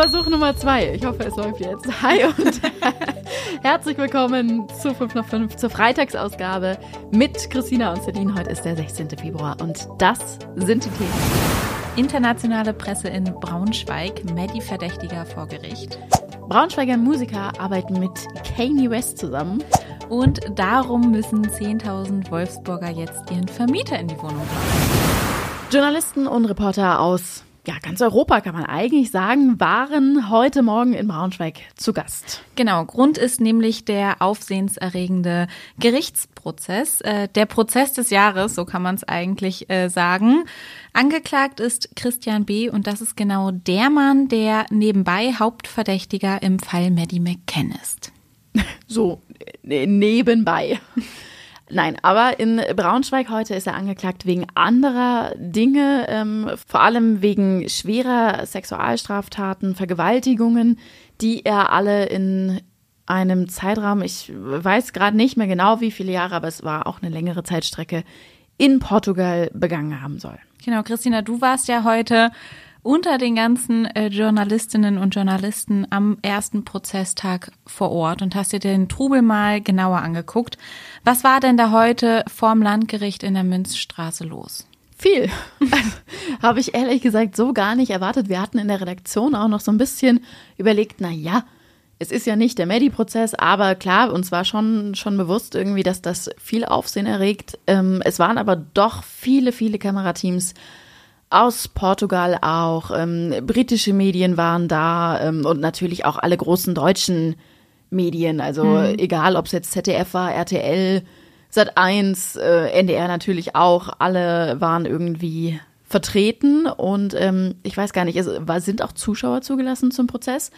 Versuch Nummer zwei. Ich hoffe, es läuft jetzt. Hi und herzlich willkommen zu 5 nach 5 zur Freitagsausgabe mit Christina und Celine. Heute ist der 16. Februar und das sind die Themen. Internationale Presse in Braunschweig, Maddie-Verdächtiger vor Gericht. Braunschweiger Musiker arbeiten mit Kanye West zusammen. Und darum müssen 10.000 Wolfsburger jetzt ihren Vermieter in die Wohnung lassen. Journalisten und Reporter aus ja, ganz Europa kann man eigentlich sagen, waren heute Morgen in Braunschweig zu Gast. Genau, Grund ist nämlich der aufsehenserregende Gerichtsprozess, äh, der Prozess des Jahres, so kann man es eigentlich äh, sagen. Angeklagt ist Christian B. und das ist genau der Mann, der nebenbei Hauptverdächtiger im Fall Maddie McCann ist. So, äh, nebenbei. Nein, aber in Braunschweig heute ist er angeklagt wegen anderer Dinge, ähm, vor allem wegen schwerer Sexualstraftaten, Vergewaltigungen, die er alle in einem Zeitraum, ich weiß gerade nicht mehr genau wie viele Jahre, aber es war auch eine längere Zeitstrecke, in Portugal begangen haben soll. Genau, Christina, du warst ja heute unter den ganzen äh, Journalistinnen und Journalisten am ersten Prozesstag vor Ort und hast dir den Trubel mal genauer angeguckt. Was war denn da heute vorm Landgericht in der Münzstraße los? Viel. Also, Habe ich ehrlich gesagt so gar nicht erwartet. Wir hatten in der Redaktion auch noch so ein bisschen überlegt, na ja, es ist ja nicht der Medi-Prozess, aber klar, uns war schon, schon bewusst irgendwie, dass das viel Aufsehen erregt. Ähm, es waren aber doch viele, viele Kamerateams aus Portugal auch. Ähm, britische Medien waren da ähm, und natürlich auch alle großen deutschen Medien. Also mhm. egal, ob es jetzt ZDF war, RTL, Sat1, äh, NDR natürlich auch. Alle waren irgendwie vertreten und ähm, ich weiß gar nicht, es war, sind auch Zuschauer zugelassen zum Prozess.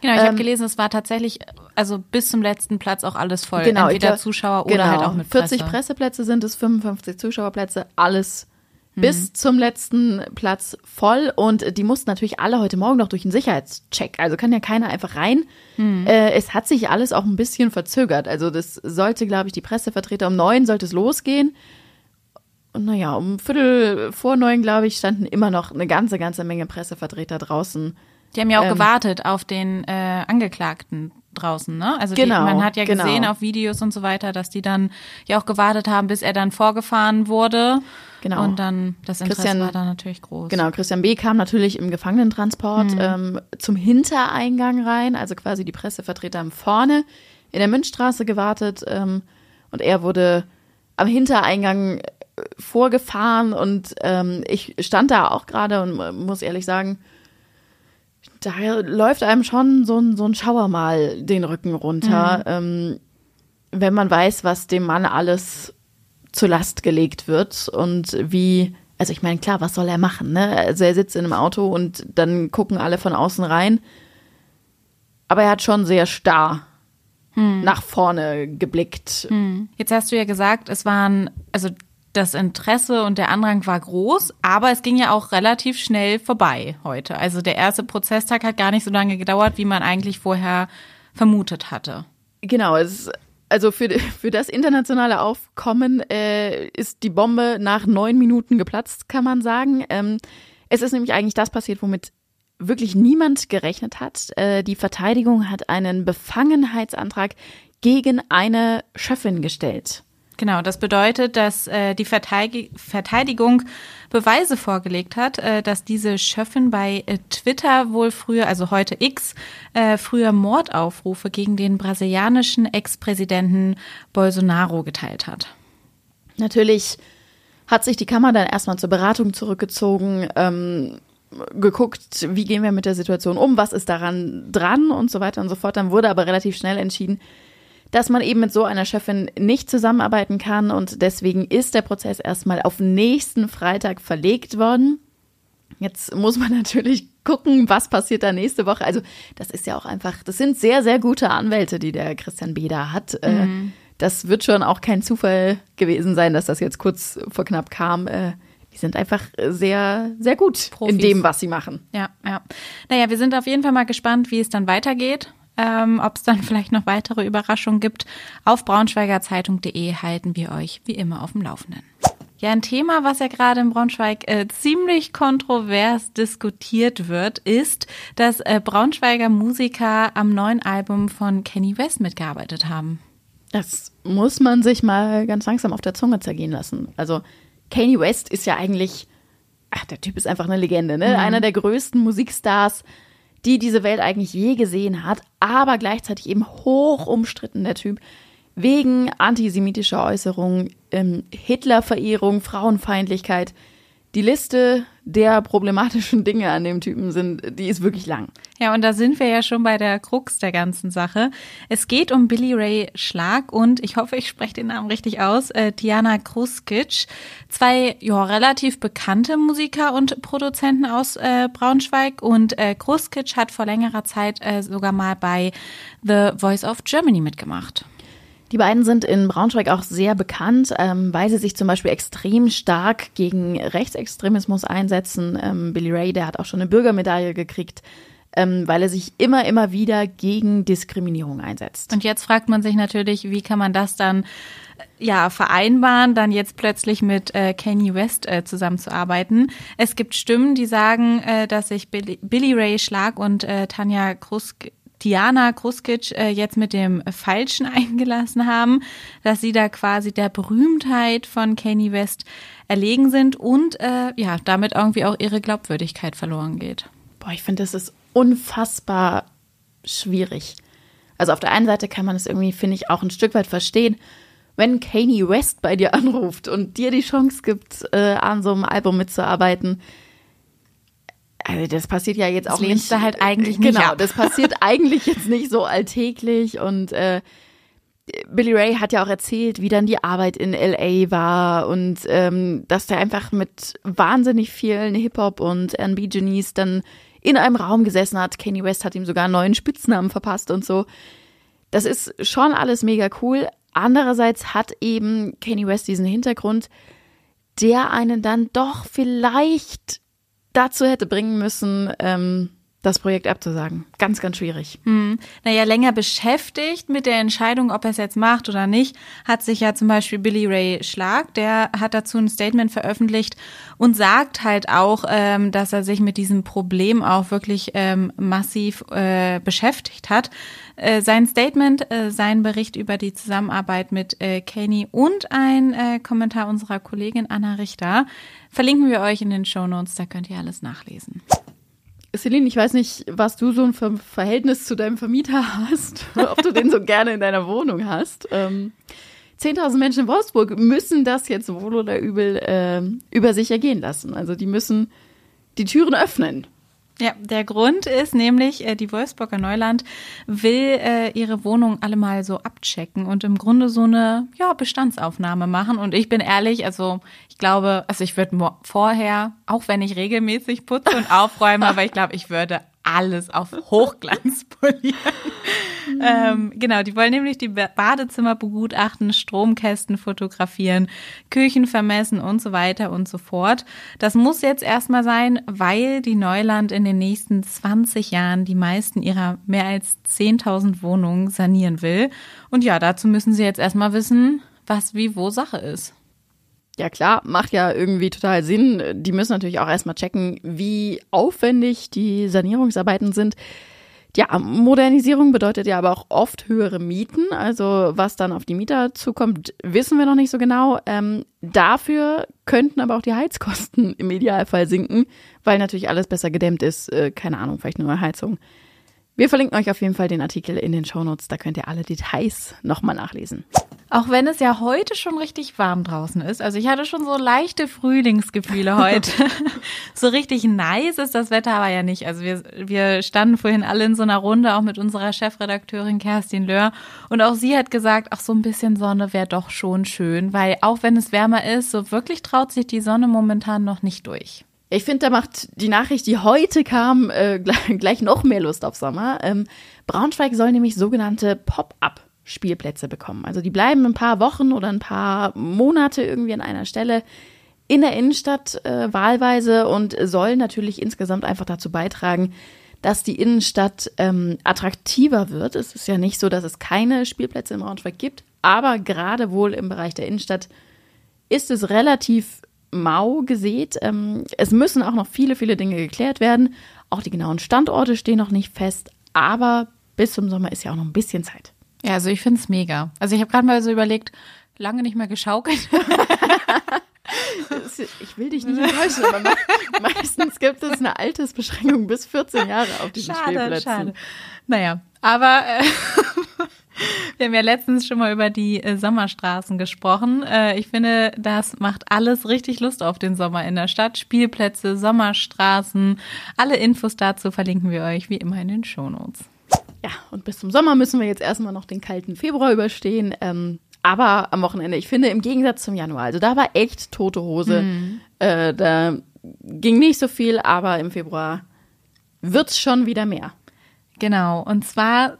Genau, ich ähm, habe gelesen, es war tatsächlich, also bis zum letzten Platz auch alles voll. Genau, Entweder glaub, Zuschauer oder genau, halt auch mit Presse. 40 Presseplätze sind es, 55 Zuschauerplätze, alles bis mhm. zum letzten Platz voll und die mussten natürlich alle heute Morgen noch durch einen Sicherheitscheck. Also kann ja keiner einfach rein. Mhm. Äh, es hat sich alles auch ein bisschen verzögert. Also das sollte, glaube ich, die Pressevertreter um neun sollte es losgehen. Und naja, um Viertel vor neun, glaube ich, standen immer noch eine ganze, ganze Menge Pressevertreter draußen. Die haben ja auch ähm, gewartet auf den äh, Angeklagten draußen, ne? Also genau, die, man hat ja genau. gesehen auf Videos und so weiter, dass die dann ja auch gewartet haben, bis er dann vorgefahren wurde. Genau. Und dann das Interesse Christian, war da natürlich groß. Genau, Christian B. kam natürlich im Gefangenentransport mhm. ähm, zum Hintereingang rein, also quasi die Pressevertreter haben vorne in der Münzstraße gewartet ähm, und er wurde am Hintereingang äh, vorgefahren und ähm, ich stand da auch gerade und muss ehrlich sagen, da läuft einem schon so ein, so ein Schauer mal den Rücken runter, mhm. ähm, wenn man weiß, was dem Mann alles zur Last gelegt wird und wie, also ich meine, klar, was soll er machen? Ne? Also er sitzt in einem Auto und dann gucken alle von außen rein. Aber er hat schon sehr starr hm. nach vorne geblickt. Hm. Jetzt hast du ja gesagt, es waren, also das Interesse und der Andrang war groß, aber es ging ja auch relativ schnell vorbei heute. Also der erste Prozesstag hat gar nicht so lange gedauert, wie man eigentlich vorher vermutet hatte. Genau, es also für, für das internationale Aufkommen äh, ist die Bombe nach neun Minuten geplatzt, kann man sagen. Ähm, es ist nämlich eigentlich das passiert, womit wirklich niemand gerechnet hat. Äh, die Verteidigung hat einen Befangenheitsantrag gegen eine Chefin gestellt. Genau, das bedeutet, dass äh, die Verteidigung Beweise vorgelegt hat, äh, dass diese Schöffin bei äh, Twitter wohl früher, also heute X, äh, früher Mordaufrufe gegen den brasilianischen Ex-Präsidenten Bolsonaro geteilt hat. Natürlich hat sich die Kammer dann erstmal zur Beratung zurückgezogen, ähm, geguckt, wie gehen wir mit der Situation um, was ist daran dran und so weiter und so fort. Dann wurde aber relativ schnell entschieden, dass man eben mit so einer Chefin nicht zusammenarbeiten kann und deswegen ist der Prozess erstmal auf nächsten Freitag verlegt worden. Jetzt muss man natürlich gucken, was passiert da nächste Woche. Also das ist ja auch einfach, das sind sehr, sehr gute Anwälte, die der Christian Beder hat. Äh, mhm. Das wird schon auch kein Zufall gewesen sein, dass das jetzt kurz vor knapp kam. Äh, die sind einfach sehr, sehr gut Profis. in dem, was sie machen. Ja, ja. Naja, wir sind auf jeden Fall mal gespannt, wie es dann weitergeht ähm, ob es dann vielleicht noch weitere Überraschungen gibt. Auf braunschweigerzeitung.de halten wir euch wie immer auf dem Laufenden. Ja, ein Thema, was ja gerade in Braunschweig äh, ziemlich kontrovers diskutiert wird, ist, dass äh, Braunschweiger Musiker am neuen Album von Kenny West mitgearbeitet haben. Das muss man sich mal ganz langsam auf der Zunge zergehen lassen. Also Kanye West ist ja eigentlich, ach, der Typ ist einfach eine Legende, ne? Mhm. Einer der größten Musikstars, die diese Welt eigentlich je gesehen hat, aber gleichzeitig eben hoch umstritten, der Typ wegen antisemitischer Äußerungen, ähm, Hitlerverehrung, Frauenfeindlichkeit. Die Liste der problematischen Dinge an dem Typen sind, die ist wirklich lang. Ja, und da sind wir ja schon bei der Krux der ganzen Sache. Es geht um Billy Ray Schlag und ich hoffe, ich spreche den Namen richtig aus, äh, Diana Kruskic. Zwei ja, relativ bekannte Musiker und Produzenten aus äh, Braunschweig und äh, Kruskic hat vor längerer Zeit äh, sogar mal bei The Voice of Germany mitgemacht. Die beiden sind in Braunschweig auch sehr bekannt, ähm, weil sie sich zum Beispiel extrem stark gegen Rechtsextremismus einsetzen. Ähm, Billy Ray, der hat auch schon eine Bürgermedaille gekriegt, ähm, weil er sich immer, immer wieder gegen Diskriminierung einsetzt. Und jetzt fragt man sich natürlich, wie kann man das dann ja, vereinbaren, dann jetzt plötzlich mit äh, Kanye West äh, zusammenzuarbeiten. Es gibt Stimmen, die sagen, äh, dass sich Billy, Billy Ray Schlag und äh, Tanja Krusk Diana Kruskic äh, jetzt mit dem Falschen eingelassen haben, dass sie da quasi der Berühmtheit von Kanye West erlegen sind und äh, ja, damit irgendwie auch ihre Glaubwürdigkeit verloren geht. Boah, ich finde, das ist unfassbar schwierig. Also auf der einen Seite kann man es irgendwie, finde ich, auch ein Stück weit verstehen, wenn Kanye West bei dir anruft und dir die Chance gibt, äh, an so einem Album mitzuarbeiten, also das passiert ja jetzt das auch nicht. du halt eigentlich nicht Genau, ab. das passiert eigentlich jetzt nicht so alltäglich und äh, Billy Ray hat ja auch erzählt, wie dann die Arbeit in LA war und ähm, dass der einfach mit wahnsinnig vielen Hip-Hop und R&B-Genies dann in einem Raum gesessen hat. Kanye West hat ihm sogar einen neuen Spitznamen verpasst und so. Das ist schon alles mega cool. Andererseits hat eben Kanye West diesen Hintergrund, der einen dann doch vielleicht dazu hätte bringen müssen, ähm, das Projekt abzusagen. Ganz, ganz schwierig. Hm. Naja, länger beschäftigt mit der Entscheidung, ob er es jetzt macht oder nicht, hat sich ja zum Beispiel Billy Ray Schlag, der hat dazu ein Statement veröffentlicht und sagt halt auch, ähm, dass er sich mit diesem Problem auch wirklich ähm, massiv äh, beschäftigt hat. Äh, sein Statement, äh, sein Bericht über die Zusammenarbeit mit äh, Kanye und ein äh, Kommentar unserer Kollegin Anna Richter verlinken wir euch in den Show Notes, da könnt ihr alles nachlesen. Celine, ich weiß nicht, was du so ein Verhältnis zu deinem Vermieter hast, ob du den so gerne in deiner Wohnung hast. Ähm, 10.000 Menschen in Wolfsburg müssen das jetzt wohl oder übel äh, über sich ergehen lassen. Also die müssen die Türen öffnen ja, der Grund ist nämlich, äh, die Wolfsburger Neuland will äh, ihre Wohnung alle mal so abchecken und im Grunde so eine ja, Bestandsaufnahme machen. Und ich bin ehrlich, also ich glaube, also ich würde vorher, auch wenn ich regelmäßig putze und aufräume, aber ich glaube, ich würde alles auf Hochglanz polieren. Ähm, genau, die wollen nämlich die Badezimmer begutachten, Stromkästen fotografieren, Küchen vermessen und so weiter und so fort. Das muss jetzt erstmal sein, weil die Neuland in den nächsten 20 Jahren die meisten ihrer mehr als 10.000 Wohnungen sanieren will. Und ja, dazu müssen sie jetzt erstmal wissen, was wie wo Sache ist. Ja klar, macht ja irgendwie total Sinn. Die müssen natürlich auch erstmal checken, wie aufwendig die Sanierungsarbeiten sind. Ja, Modernisierung bedeutet ja aber auch oft höhere Mieten. Also was dann auf die Mieter zukommt, wissen wir noch nicht so genau. Ähm, dafür könnten aber auch die Heizkosten im Idealfall sinken, weil natürlich alles besser gedämmt ist. Äh, keine Ahnung, vielleicht nur Heizung. Wir verlinken euch auf jeden Fall den Artikel in den Shownotes, da könnt ihr alle Details nochmal nachlesen. Auch wenn es ja heute schon richtig warm draußen ist. Also ich hatte schon so leichte Frühlingsgefühle heute. so richtig nice ist das Wetter aber ja nicht. Also wir, wir standen vorhin alle in so einer Runde, auch mit unserer Chefredakteurin Kerstin Löhr. Und auch sie hat gesagt, ach, so ein bisschen Sonne wäre doch schon schön, weil auch wenn es wärmer ist, so wirklich traut sich die Sonne momentan noch nicht durch. Ich finde, da macht die Nachricht, die heute kam, äh, gleich noch mehr Lust auf Sommer. Ähm, Braunschweig soll nämlich sogenannte Pop-up-Spielplätze bekommen. Also die bleiben ein paar Wochen oder ein paar Monate irgendwie an einer Stelle in der Innenstadt äh, wahlweise und sollen natürlich insgesamt einfach dazu beitragen, dass die Innenstadt ähm, attraktiver wird. Es ist ja nicht so, dass es keine Spielplätze in Braunschweig gibt, aber gerade wohl im Bereich der Innenstadt ist es relativ mau gesät. Ähm, es müssen auch noch viele, viele Dinge geklärt werden. Auch die genauen Standorte stehen noch nicht fest, aber bis zum Sommer ist ja auch noch ein bisschen Zeit. Ja, also ich finde es mega. Also ich habe gerade mal so überlegt, lange nicht mehr geschaukelt. ich will dich nicht enttäuschen, aber me meistens gibt es eine Altersbeschränkung bis 14 Jahre auf diesen schade, Spielplätzen. Schade. Naja, aber äh, wir haben ja letztens schon mal über die äh, Sommerstraßen gesprochen. Äh, ich finde, das macht alles richtig Lust auf den Sommer in der Stadt. Spielplätze, Sommerstraßen, alle Infos dazu verlinken wir euch wie immer in den Shownotes. Ja, und bis zum Sommer müssen wir jetzt erstmal noch den kalten Februar überstehen. Ähm, aber am Wochenende, ich finde, im Gegensatz zum Januar, also da war echt tote Hose. Mhm. Äh, da ging nicht so viel, aber im Februar wird es schon wieder mehr. Genau. Und zwar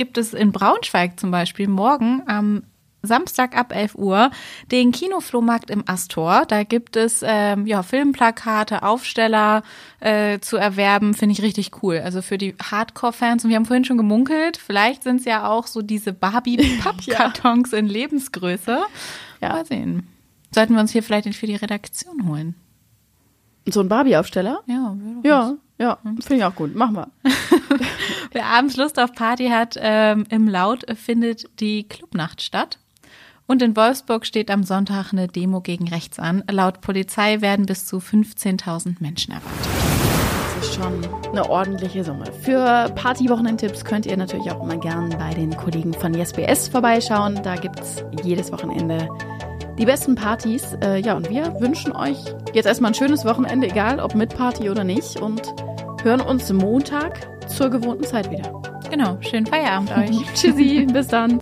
gibt es in Braunschweig zum Beispiel morgen am Samstag ab 11 Uhr den Kinoflohmarkt im Astor. Da gibt es ähm, ja Filmplakate, Aufsteller äh, zu erwerben. Finde ich richtig cool. Also für die Hardcore-Fans. Und wir haben vorhin schon gemunkelt, vielleicht sind es ja auch so diese Barbie-Pappkartons ja. in Lebensgröße. Ja. Mal sehen. Sollten wir uns hier vielleicht für die Redaktion holen. So ein Barbie-Aufsteller? Ja, ja, ja, finde ich auch gut. Machen wir. Wer abends Lust auf Party hat, ähm, im Laut findet die Clubnacht statt. Und in Wolfsburg steht am Sonntag eine Demo gegen rechts an. Laut Polizei werden bis zu 15.000 Menschen erwartet. Das ist schon eine ordentliche Summe. Für Partywochenendtipps könnt ihr natürlich auch immer gern bei den Kollegen von YesBS vorbeischauen. Da gibt es jedes Wochenende die besten Partys. Äh, ja, und wir wünschen euch jetzt erstmal ein schönes Wochenende, egal ob mit Party oder nicht. Und hören uns Montag zur gewohnten Zeit wieder. Genau, schönen Feierabend euch. Tschüssi, bis dann.